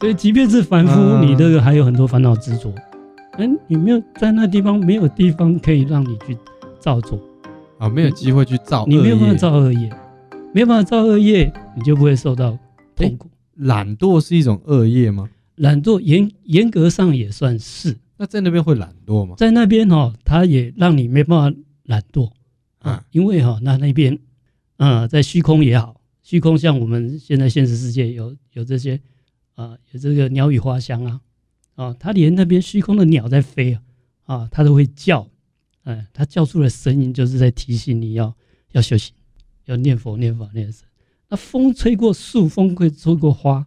所以即便是凡夫，你这个还有很多烦恼执着。嗯，你没有在那地方，没有地方可以让你去造作啊，没有机会去造，你没有办法造恶业，没有办法造恶业，你就不会受到痛苦。懒惰是一种恶业吗？懒惰严严格上也算是。那在那边会懒惰吗？在那边哈，他也让你没办法懒惰啊，因为哈，那那边，啊，在虚空也好，虚空像我们现在现实世界有有这些啊，有这个鸟语花香啊。啊，他连那边虚空的鸟在飞啊，啊，他都会叫，哎，他叫出的声音就是在提醒你要要修行，要念佛、念法、念僧。那风吹过树，风会吹过花，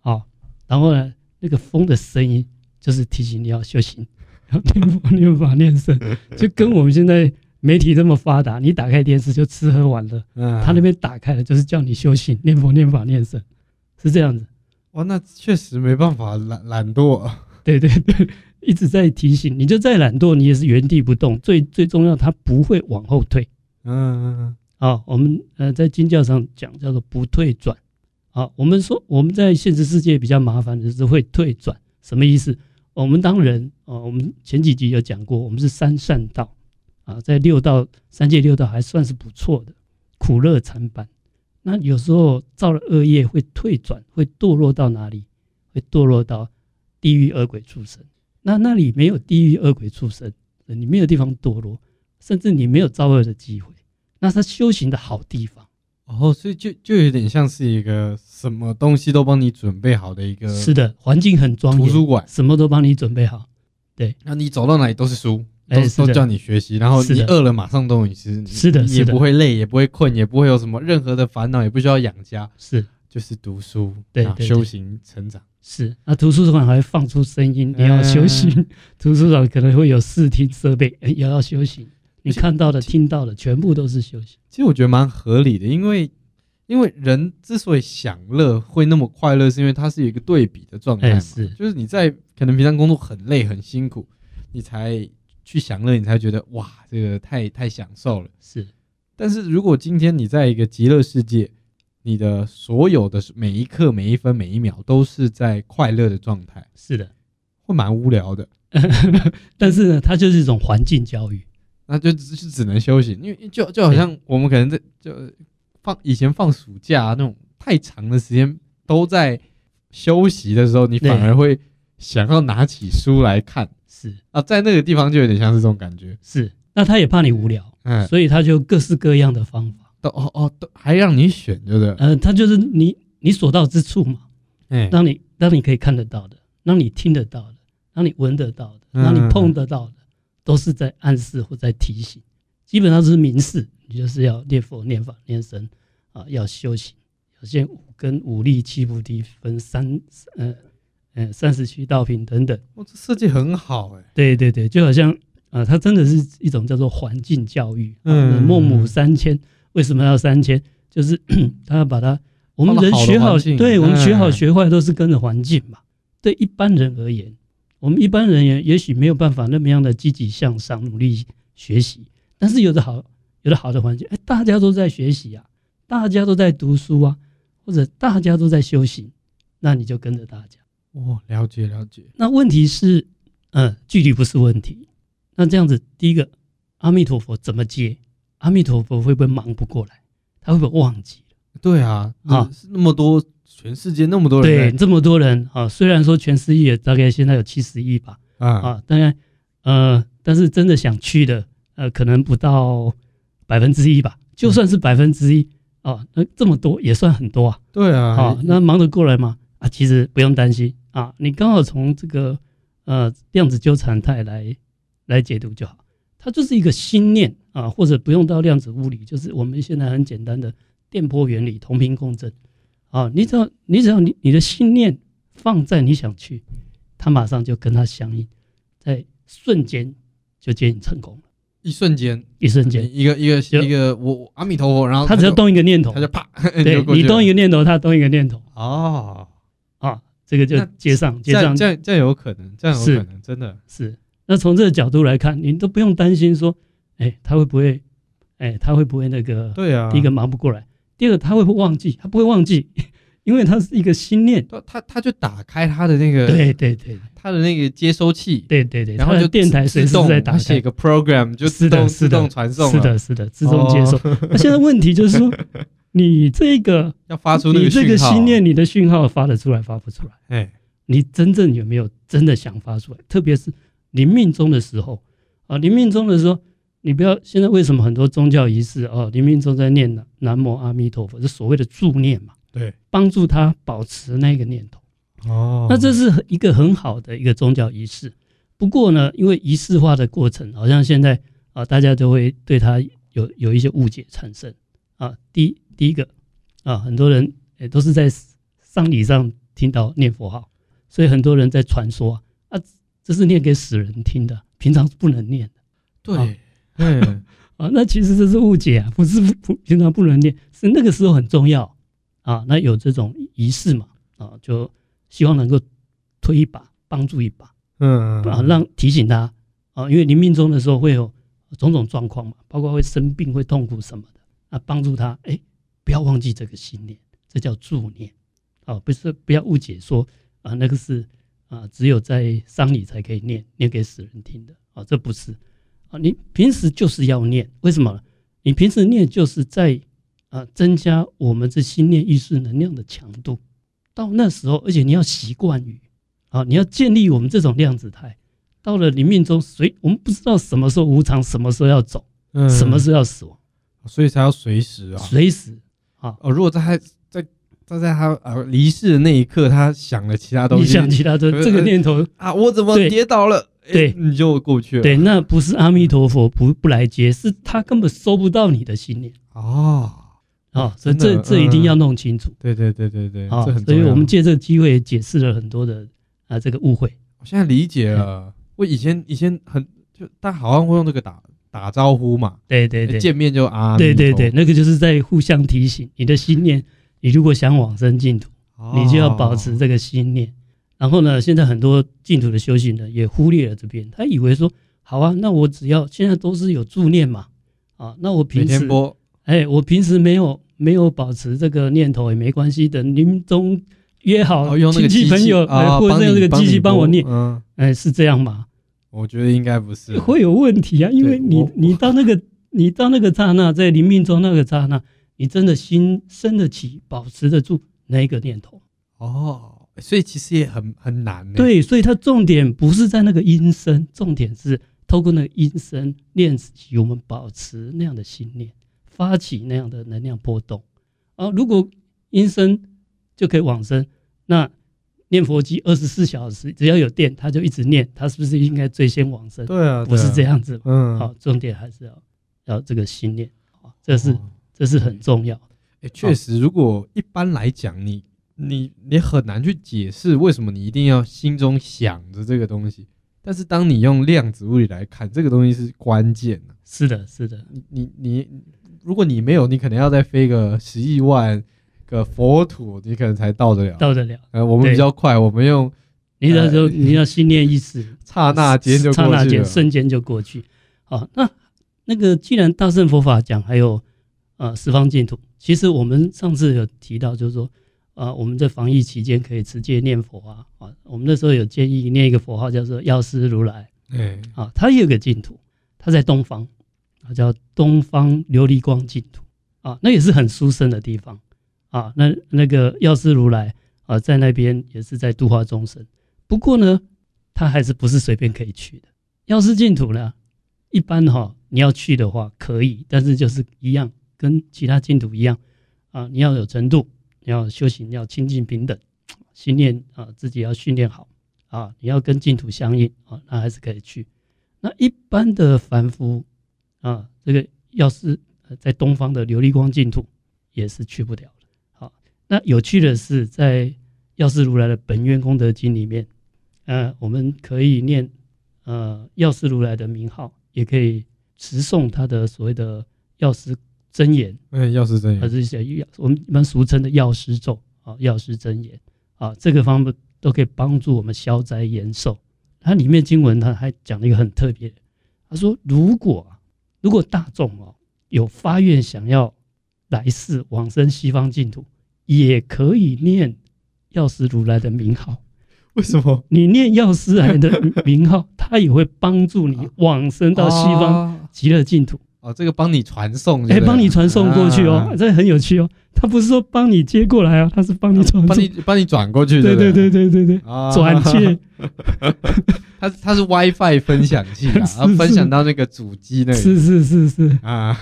啊，然后呢，那个风的声音就是提醒你要修行，要念佛、念法、念僧。就跟我们现在媒体这么发达，你打开电视就吃喝玩乐，嗯他那边打开了就是叫你修行、念佛、念法、念僧，是这样子。哇，那确实没办法懒懒惰。对对对，一直在提醒你，就再懒惰，你也是原地不动。最最重要，它不会往后退。嗯嗯嗯。好，我们呃在经教上讲叫做不退转。好，我们说我们在现实世界比较麻烦的是会退转，什么意思？我们当人啊，我们前几集有讲过，我们是三善道啊，在六道三界六道还算是不错的，苦乐参半。那有时候造了恶业会退转，会堕落到哪里？会堕落到。地狱恶鬼畜生，那那里没有地狱恶鬼畜生，你没有地方堕落，甚至你没有造恶的机会，那是修行的好地方。哦，所以就就有点像是一个什么东西都帮你准备好的一个，是的，环境很庄严，图书馆什么都帮你准备好。对，那你走到哪里都是书，都是都叫你学习，然后你饿了马上都有吃，是的，也不会累，也不会困，也不会有什么任何的烦恼，也不需要养家，是就是读书，对，修行成长。是，那图书馆还会放出声音，你要修行。嗯、图书馆可能会有视听设备，也要修行。你看到的、听到的，全部都是修行。其实我觉得蛮合理的，因为因为人之所以享乐会那么快乐，是因为它是有一个对比的状态嘛。是，就是你在可能平常工作很累很辛苦，你才去享乐，你才觉得哇，这个太太享受了。是，但是如果今天你在一个极乐世界。你的所有的每一刻、每一分、每一秒都是在快乐的状态，是的，会蛮无聊的。但是呢，它就是一种环境教育，那就只是只能休息，因为就就好像我们可能在就放以前放暑假那种太长的时间都在休息的时候，你反而会想要拿起书来看。是啊，在那个地方就有点像是这种感觉。是，那他也怕你无聊，嗯，所以他就各式各样的方法。都哦哦，都还让你选，对不对？呃，他就是你你所到之处嘛，哎，让你让你可以看得到的，让你听得到的，让你闻得到的，让你碰得到的，都是在暗示或在提醒。基本上是明示，你就是要念佛、念法、念神啊，要修行，要先五根、五力、七菩提分三，呃呃，三十七道品等等。哇，这设计很好哎。对对对，就好像啊，它真的是一种叫做环境教育。嗯，孟母三迁。为什么要三迁？就是 他要把它，我们人学好，对我们学好学坏都是跟着环境嘛。对一般人而言，我们一般人也也许没有办法那么样的积极向上、努力学习，但是有的好，有的好的环境，哎，大家都在学习啊，大家都在读书啊，或者大家都在修行，那你就跟着大家。哦，了解了解。那问题是，嗯，距离不是问题。那这样子，第一个，阿弥陀佛怎么接？阿弥陀佛会不会忙不过来？他会不会忘记了？对啊，啊，那么多，全世界那么多人，对，这么多人啊。虽然说全世界大概现在有七十亿吧，啊啊，当然，呃，但是真的想去的，呃，可能不到百分之一吧。就算是百分之一啊，那这么多也算很多啊。对啊，好，那忙得过来吗？啊，其实不用担心啊，你刚好从这个呃量子纠缠态来来解读就好。它就是一个心念啊，或者不用到量子物理，就是我们现在很简单的电波原理，同频共振啊。你只要你只要你你的心念放在你想去，它马上就跟它相应，在瞬间就接引成功了。一瞬间，一瞬间，一个一个一个我阿弥陀佛，然后他只要动一个念头，他就啪，对 你动一个念头，他动一个念头。哦，啊，这个就接上接上，这样这样有可能，这样有可能，真的是。那从这个角度来看，你都不用担心说，哎，他会不会，哎，他会不会那个？对啊。第一个忙不过来，第二个他会不会忘记？他不会忘记，因为他是一个心念，他他他就打开他的那个，对对对，他的那个接收器，对对对，然后就电台随时在打开，写个 program 就自动自动传送，是的，是的，自动接收。那现在问题就是说，你这个要发出那个你这个心念，你的讯号发得出来发不出来？哎，你真正有没有真的想发出来？特别是临命终的时候啊，临命终的时候。你不要现在为什么很多宗教仪式哦，临命终在念南南无阿弥陀佛，这所谓的助念嘛？对，帮助他保持那个念头。哦，那这是一个很好的一个宗教仪式。不过呢，因为仪式化的过程，好像现在啊，大家都会对他有有一些误解产生啊。第第一个啊，很多人也都是在丧礼上听到念佛号，所以很多人在传说啊，这是念给死人听的，平常是不能念的。对。啊嗯啊，那其实这是误解啊，不是不平常不能念，是那个时候很重要啊。那有这种仪式嘛啊，就希望能够推一把，帮助一把，嗯啊，让提醒他啊，因为临命终的时候会有种种状况嘛，包括会生病、会痛苦什么的啊，帮助他哎，不要忘记这个心念，这叫助念哦，不是不要误解说啊，那个是啊，只有在丧礼才可以念，念给死人听的啊，这不是。啊，你平时就是要念，为什么？你平时念就是在啊增加我们这心念意识能量的强度。到那时候，而且你要习惯于啊，你要建立我们这种量子态。到了你命中，谁我们不知道什么时候无常，什么时候要走，嗯，什么时候要死亡，所以才要随时啊，随时啊。哦，如果在他在他在他啊离世的那一刻，他想了其他东西，你想其他的这个念头啊，我怎么跌倒了？对，你就过去了。对，那不是阿弥陀佛不不来接，是他根本收不到你的心念。哦，哦，所以这这一定要弄清楚。对对对对对，好，所以我们借这个机会解释了很多的啊这个误会。我现在理解了，我以前以前很就大家好像会用这个打打招呼嘛。对对对，见面就啊。对对对，那个就是在互相提醒你的心念，你如果想往生净土，你就要保持这个心念。然后呢，现在很多净土的修行人也忽略了这边，他以为说，好啊，那我只要现在都是有助念嘛，啊，那我平时，哎，我平时没有没有保持这个念头也没关系的，临终约好亲戚朋友，哎，或者用这个机器帮我念，嗯，哎，是这样吗？我觉得应该不是，会有问题啊，因为你你到那个你到那个刹那，在临命中那个刹那，你真的心生得起，保持得住那一个念头？哦。所以其实也很很难。对，所以它重点不是在那个音声，重点是透过那个音声练习我们保持那样的心念，发起那样的能量波动。啊，如果音声就可以往生，那念佛机二十四小时只要有电，它就一直念，它是不是应该最先往生？对啊，不是这样子。嗯，好，重点还是要要这个心念，啊，这是这是很重要。哎，确实，如果一般来讲你。你你很难去解释为什么你一定要心中想着这个东西，但是当你用量子物理来看，这个东西是关键的。是的，是的。你你你，如果你没有，你可能要再飞个十亿万个佛土，你可能才到得了。到得了。呃，我们比较快，我们用你那时候你要心念意识，刹那间就刹那间瞬间就过去。好，那那个既然大乘佛法讲还有呃十方净土，其实我们上次有提到，就是说。啊，我们在防疫期间可以直接念佛啊啊！我们那时候有建议念一个佛号叫做药师如来，哎，啊，他也有个净土，他在东方，啊，叫东方琉璃光净土啊，那也是很殊胜的地方啊。那那个药师如来啊，在那边也是在度化众生。不过呢，他还是不是随便可以去的。药师净土呢，一般哈、你要去的话可以，但是就是一样，跟其他净土一样啊，你要有程度。你要修行，要清净平等，心念啊，自己要训练好啊。你要跟净土相应啊，那还是可以去。那一般的凡夫啊，这个药师在东方的琉璃光净土，也是去不了。那有趣的是，在药师如来的本愿功德经里面，呃，我们可以念呃药师如来的名号，也可以持诵他的所谓的药师。真言，嗯，药师真言，还是一些药，我们一般俗称的药师咒啊，药师真言啊，这个方面都可以帮助我们消灾延寿。它里面经文它还讲了一个很特别，他说，如果如果大众哦有发愿想要来世往生西方净土，也可以念药师如来的名号。为什么？你念药师来的名号，他也会帮助你往生到西方极乐净土。哦，这个帮你传送，哎，帮你传送过去哦，这很有趣哦。他不是说帮你接过来啊，他是帮你传，帮你帮你转过去。对对对对对对，转接。他他是 WiFi 分享器啊，然后分享到那个主机那里。是是是是啊，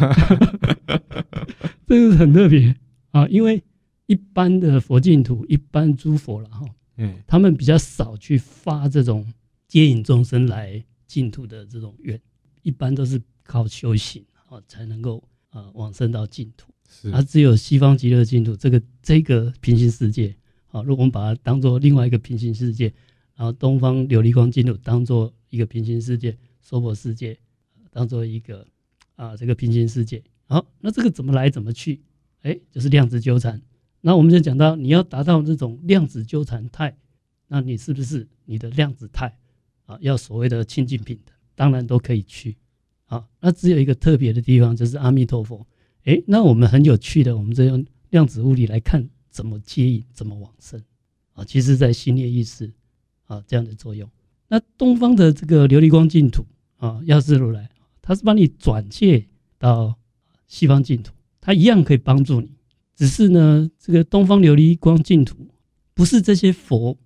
这个很特别啊，因为一般的佛净土，一般诸佛了哈，嗯，他们比较少去发这种接引众生来净土的这种愿，一般都是靠修行。哦，才能够啊往生到净土，是而只有西方极乐净土这个这个平行世界，啊，如果我们把它当做另外一个平行世界，然后东方琉璃光净土当做一个平行世界，娑婆世界当做一个啊这个平行世界，好，那这个怎么来怎么去？哎，就是量子纠缠。那我们就讲到，你要达到这种量子纠缠态，那你是不是你的量子态啊要所谓的清净平等？当然都可以去。好，那只有一个特别的地方，就是阿弥陀佛。诶，那我们很有趣的，我们这用量子物理来看怎么接引，怎么往生啊。其实，在心念意识啊这样的作用。那东方的这个琉璃光净土啊，药师如来，他是帮你转介到西方净土，他一样可以帮助你。只是呢，这个东方琉璃光净土不是这些佛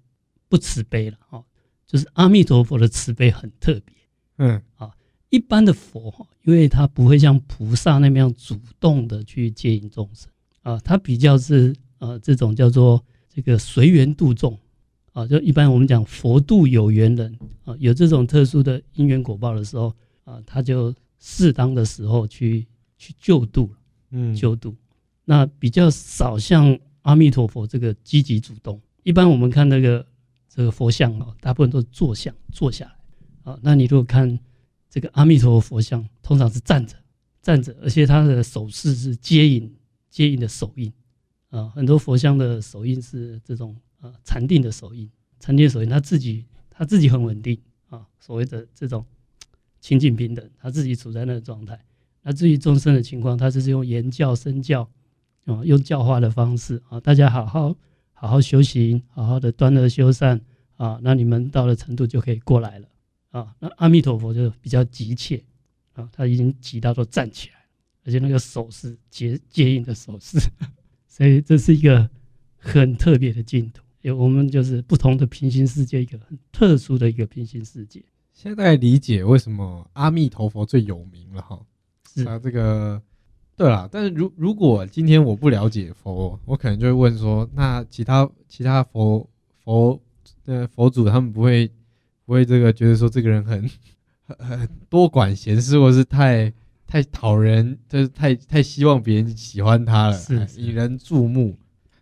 不慈悲了哦，就是阿弥陀佛的慈悲很特别。嗯，啊。一般的佛哈，因为他不会像菩萨那么样主动的去接引众生啊，他比较是呃这种叫做这个随缘度众啊，就一般我们讲佛度有缘人啊，有这种特殊的因缘果报的时候啊，他就适当的时候去去救度，嗯，救度，那比较少像阿弥陀佛这个积极主动。一般我们看那个这个佛像啊，大部分都是坐像坐下来啊，那你如果看。这个阿弥陀佛像通常是站着，站着，而且他的手势是接引，接引的手印啊。很多佛像的手印是这种啊禅定的手印，禅定手印，他自己他自己很稳定啊。所谓的这种清净平等，他自己处在那个状态。那至于众生的情况，他就是用言教身教啊，用教化的方式啊，大家好好好好修行，好好的端而修善啊，那你们到了程度就可以过来了。啊，那阿弥陀佛就比较急切啊，他已经急到都站起来，而且那个手势接接应的手势，所以这是一个很特别的净土。有我们就是不同的平行世界，一个很特殊的一个平行世界。现在理解为什么阿弥陀佛最有名了哈。是啊，这个对啦。但是如如果今天我不了解佛，我可能就会问说，那其他其他佛佛的佛祖他们不会？不会这个觉得说这个人很很很多管闲事，或是太太讨人，就是太太希望别人喜欢他了，是引人注目。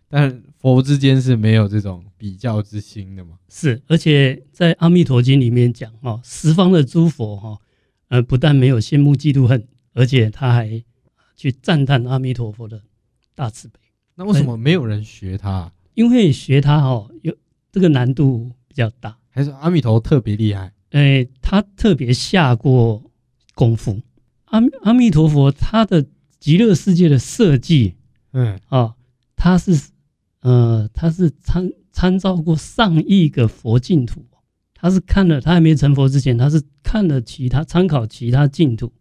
但佛之间是没有这种比较之心的嘛？是，而且在《阿弥陀经》里面讲哦，十方的诸佛哈，呃，不但没有羡慕嫉妒恨，而且他还去赞叹阿弥陀佛的大慈悲。那为什么没有人学他？因为学他哈，有这个难度比较大。还是阿弥陀特别厉害？哎、欸，他特别下过功夫。阿阿弥陀佛他的极乐世界的设计，嗯啊，他是呃，他是参参照过上亿个佛净土。他是看了，他还没成佛之前，他是看了其他参考其他净土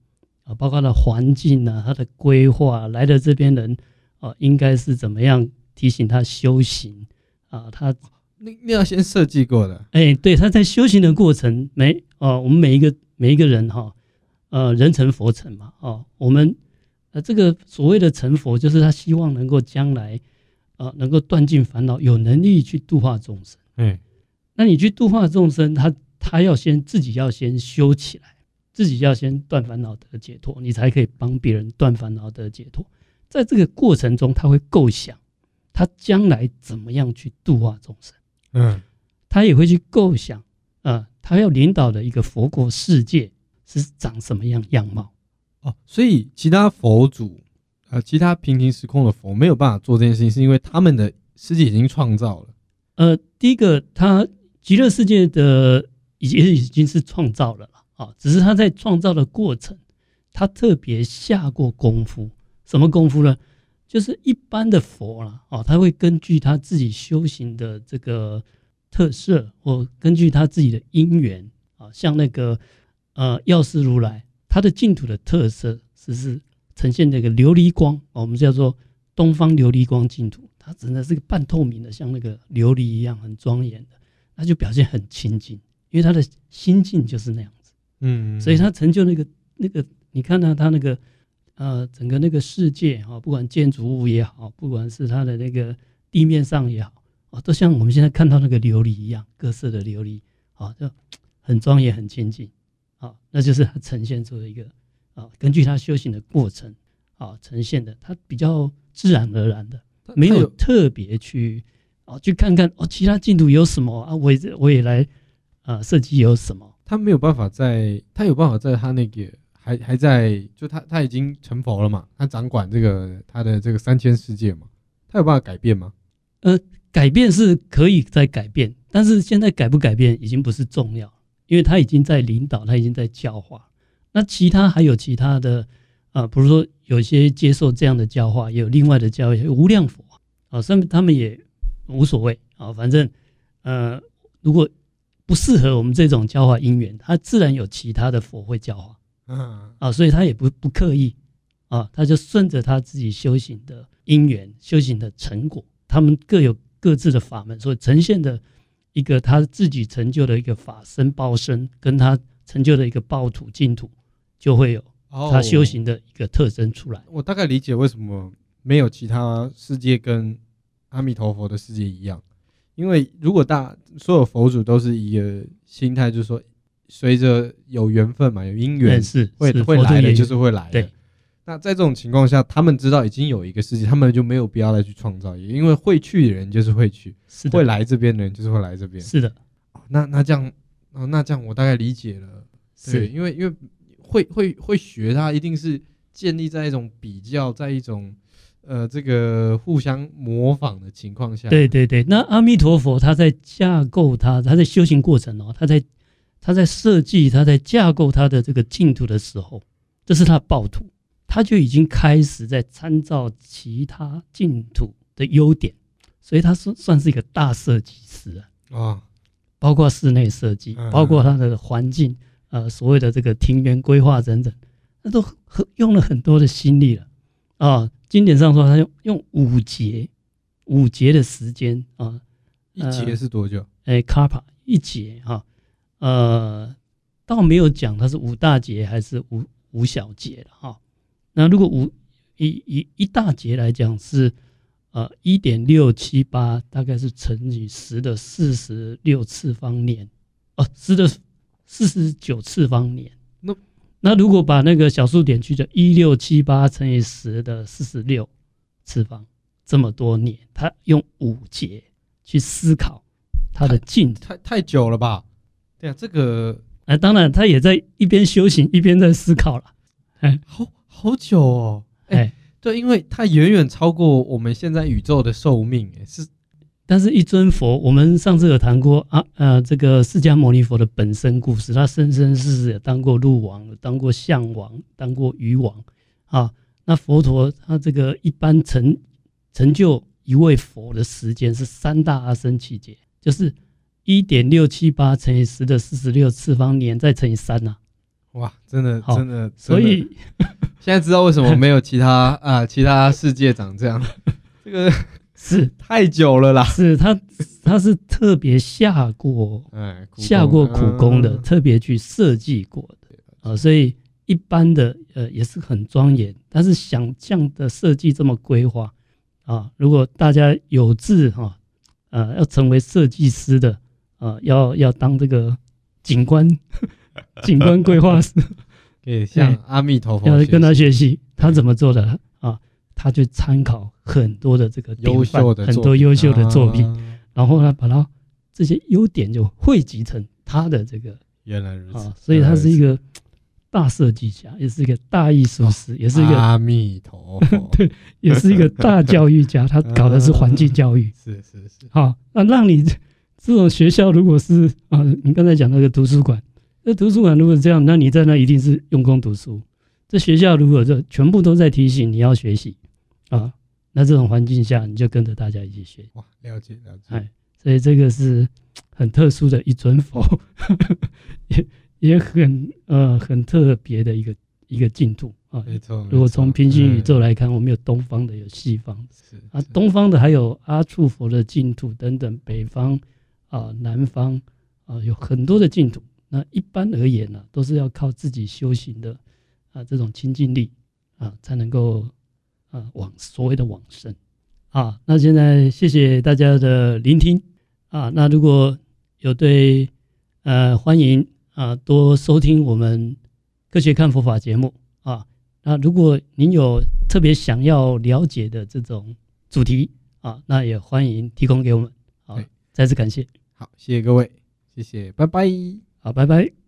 啊，包括他的环境啊，他的规划，来的这边人啊，应该是怎么样提醒他修行啊，他。那那要先设计过的，哎、欸，对，他在修行的过程，每哦，我们每一个每一个人哈，呃，人成佛成嘛，哦，我们呃，这个所谓的成佛，就是他希望能够将来啊、呃，能够断尽烦恼，有能力去度化众生。嗯，那你去度化众生，他他要先自己要先修起来，自己要先断烦恼得解脱，你才可以帮别人断烦恼得解脱。在这个过程中，他会构想他将来怎么样去度化众生。嗯，他也会去构想，啊、呃，他要领导的一个佛国世界是长什么样样貌？哦，所以其他佛祖，呃，其他平行时空的佛没有办法做这件事情，是因为他们的世界已经创造了。呃，第一个，他极乐世界的已经已经是创造了了，啊，只是他在创造的过程，他特别下过功夫，什么功夫呢？就是一般的佛啦，哦，他会根据他自己修行的这个特色，或根据他自己的因缘啊，像那个呃药师如来，他的净土的特色是是呈现那个琉璃光，我们叫做东方琉璃光净土，它真的是个半透明的，像那个琉璃一样很庄严的，那就表现很清净，因为他的心境就是那样，嗯，所以他成就那个那个，你看到他那个。呃，整个那个世界哈，不管建筑物也好，不管是它的那个地面上也好，啊，都像我们现在看到那个琉璃一样，各色的琉璃，啊，就很庄严、很清净，啊，那就是他呈现出的一个啊，根据他修行的过程啊呈现的，他比较自然而然的，没有特别去啊去看看哦，其他净土有什么啊，我也我也来啊设计有什么，他没有办法在，他有办法在他那个。还还在，就他他已经成佛了嘛？他掌管这个他的这个三千世界嘛？他有办法改变吗？呃，改变是可以再改变，但是现在改不改变已经不是重要，因为他已经在领导，他已经在教化。那其他还有其他的啊，比如说有些接受这样的教化，也有另外的教育，无量佛啊，上面他们也无所谓啊，反正呃，如果不适合我们这种教化因缘，他自然有其他的佛会教化。嗯啊，所以他也不不刻意啊，他就顺着他自己修行的因缘、修行的成果，他们各有各自的法门，所以呈现的一个他自己成就的一个法身报身，跟他成就的一个报土净土，就会有他修行的一个特征出来。哦，我大概理解为什么没有其他世界跟阿弥陀佛的世界一样，因为如果大所有佛祖都是一个心态，就是说。随着有缘分嘛，有因缘是会会来的，就是会来的。那在这种情况下，他们知道已经有一个世界，他们就没有必要再去创造，也因为会去的人就是会去，是会来这边的人就是会来这边。是的，那那这样，那这样我大概理解了。对，因为因为会会会学，它一定是建立在一种比较，在一种呃这个互相模仿的情况下。对对对，那阿弥陀佛他在架构他，他在修行过程哦，他在。他在设计，他在架构他的这个净土的时候，这是他的报土，他就已经开始在参照其他净土的优点，所以他是算是一个大设计师啊。啊，包括室内设计，包括他的环境，呃，所谓的这个庭园规划等等，那都很用了很多的心力了啊。经典上说，他用用五节，五节的时间啊，一节是多久？哎，卡帕一节哈。呃，倒没有讲它是五大节还是五五小节的哈。那如果五一一一大节来讲是呃一点六七八，大概是乘以十的四十六次方年，哦，十的四十九次方年。那那如果把那个小数点去掉，一六七八乘以十的四十六次方，这么多年，他用五节去思考他的进太太，太久了吧？对啊，这个哎，当然他也在一边修行一边在思考了，哎，好好久哦，哎，对，因为他远远超过我们现在宇宙的寿命，哎，是，但是一尊佛，我们上次有谈过啊，呃，这个释迦牟尼佛的本身故事，他生生世世也当过鹿王，当过象王，当过鱼王，啊，那佛陀他这个一般成成就一位佛的时间是三大阿僧祇劫，就是。一点六七八乘以十的四十六次方年，再乘以三呐！哇，真的，真的，所以 现在知道为什么没有其他啊，其他世界长这样。这个是。太久了啦，是他，他是特别下过，哎，下过苦功的，特别去设计过的。啊，所以一般的呃也是很庄严，但是想象的设计这么规划啊，如果大家有志哈，呃，要成为设计师的。啊，要要当这个景观 景观规划师，对，向阿弥陀佛要跟他学习，他怎么做的啊？他去参考很多的这个优秀的很多优秀的作品，然后呢，把它这些优点就汇集成他的这个原来如此，所以他是一个大设计家，也是一个大艺术师，也是一个阿弥陀佛，对，也是一个大教育家，他搞的是环境教育，是是是，好，那让你。这种学校如果是啊，你刚才讲那个图书馆，那图书馆如果是这样，那你在那一定是用功读书。这学校如果这全部都在提醒你要学习啊，那这种环境下，你就跟着大家一起学。哇，了解了解。哎，所以这个是 很特殊的一尊佛，也也很呃很特别的一个一个净土啊。没错。如果从平行宇宙来看，我们有东方的，有西方的。是啊，东方的还有阿处佛的净土等等，北方啊、南方啊，有很多的净土。那一般而言呢、啊，都是要靠自己修行的啊这种清净力啊，才能够。啊，往所谓的往生啊，那现在谢谢大家的聆听啊。那如果有对呃，欢迎啊，多收听我们科学看佛法节目啊。那如果您有特别想要了解的这种主题啊，那也欢迎提供给我们。好，再次感谢。好，谢谢各位，谢谢，拜拜。好，拜拜。